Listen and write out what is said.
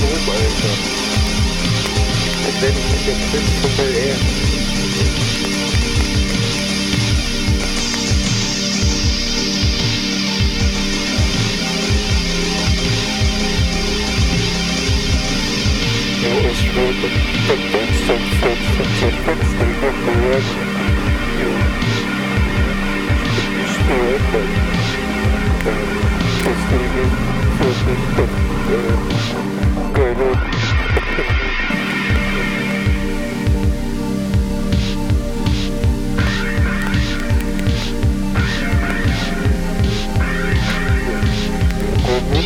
move by himself. And then he gets ripped from the air. You is true, but, that's the that's the difference they get the word. You you spirit, but um, it's the